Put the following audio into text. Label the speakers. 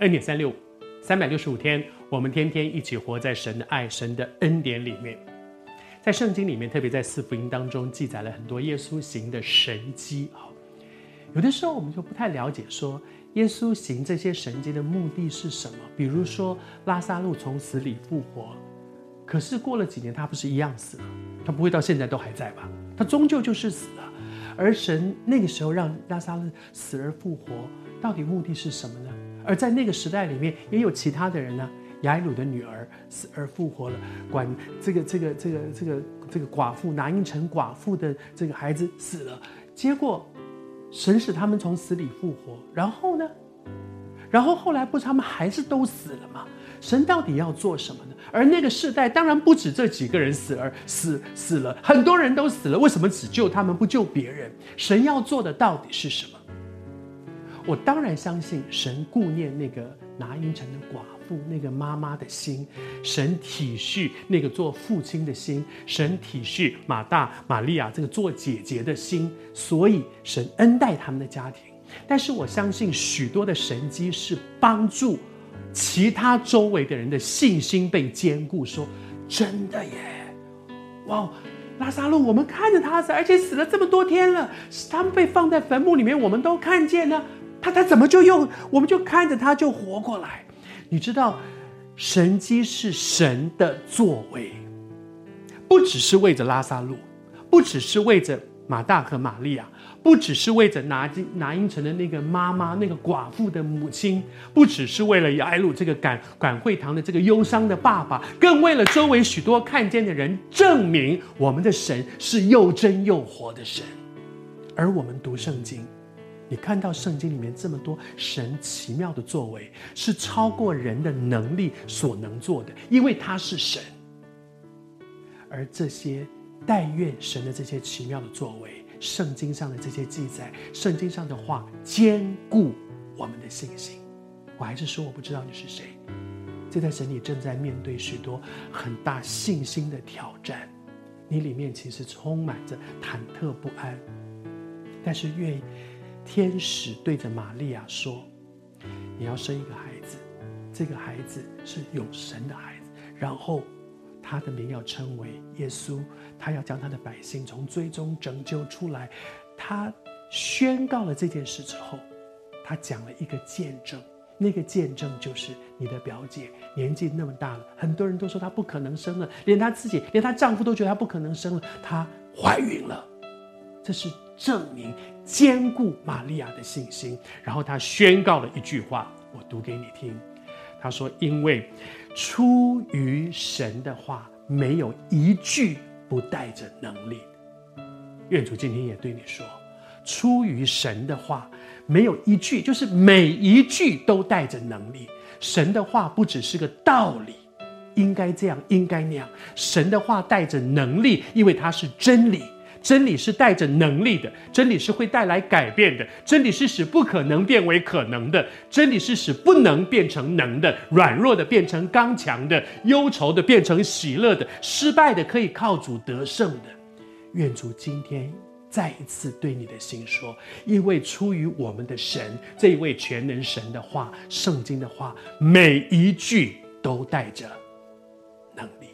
Speaker 1: 恩典三六五，三百六十五天，我们天天一起活在神的爱、神的恩典里面。在圣经里面，特别在四福音当中记载了很多耶稣行的神迹啊。有的时候我们就不太了解，说耶稣行这些神迹的目的是什么？比如说拉撒路从死里复活，可是过了几年，他不是一样死了？他不会到现在都还在吧？他终究就是死了。而神那个时候让拉撒路死而复活，到底目的是什么呢？而在那个时代里面，也有其他的人呢。雅鲁的女儿死而复活了，管这个这个这个这个这个寡妇拿因成寡妇的这个孩子死了，结果神使他们从死里复活，然后呢？然后后来不是他们还是都死了吗？神到底要做什么呢？而那个世代当然不止这几个人死而死死了，很多人都死了，为什么只救他们不救别人？神要做的到底是什么？我当然相信神顾念那个拿因城的寡妇，那个妈妈的心，神体恤那个做父亲的心，神体恤马大、玛利亚这个做姐姐的心，所以神恩待他们的家庭。但是我相信许多的神迹是帮助其他周围的人的信心被坚固。说真的耶，哇，拉撒路，我们看着他死，而且死了这么多天了，他们被放在坟墓里面，我们都看见了。他他怎么就又，我们就看着他就活过来？你知道，神迹是神的作为，不只是为着拉撒路，不只是为着马大和玛利亚，不只是为着拿金拿因城的那个妈妈，那个寡妇的母亲，不只是为了雅伊鲁这个赶赶会堂的这个忧伤的爸爸，更为了周围许多看见的人，证明我们的神是又真又活的神。而我们读圣经。你看到圣经里面这么多神奇妙的作为，是超过人的能力所能做的，因为他是神。而这些但愿神的这些奇妙的作为，圣经上的这些记载，圣经上的话，坚固我们的信心。我还是说，我不知道你是谁。这在神里正在面对许多很大信心的挑战，你里面其实充满着忐忑不安，但是愿。天使对着玛利亚说：“你要生一个孩子，这个孩子是有神的孩子，然后他的名要称为耶稣，他要将他的百姓从最终拯救出来。”他宣告了这件事之后，他讲了一个见证，那个见证就是你的表姐年纪那么大了，很多人都说她不可能生了，连她自己，连她丈夫都觉得她不可能生了，她怀孕了，这是证明。坚固玛利亚的信心，然后他宣告了一句话，我读给你听。他说：“因为出于神的话，没有一句不带着能力。”愿主今天也对你说：“出于神的话，没有一句，就是每一句都带着能力。神的话不只是个道理，应该这样，应该那样。神的话带着能力，因为它是真理。”真理是带着能力的，真理是会带来改变的，真理是使不可能变为可能的，真理是使不能变成能的，软弱的变成刚强的，忧愁的变成喜乐的，失败的可以靠主得胜的。愿主今天再一次对你的心说，因为出于我们的神这一位全能神的话，圣经的话，每一句都带着能力。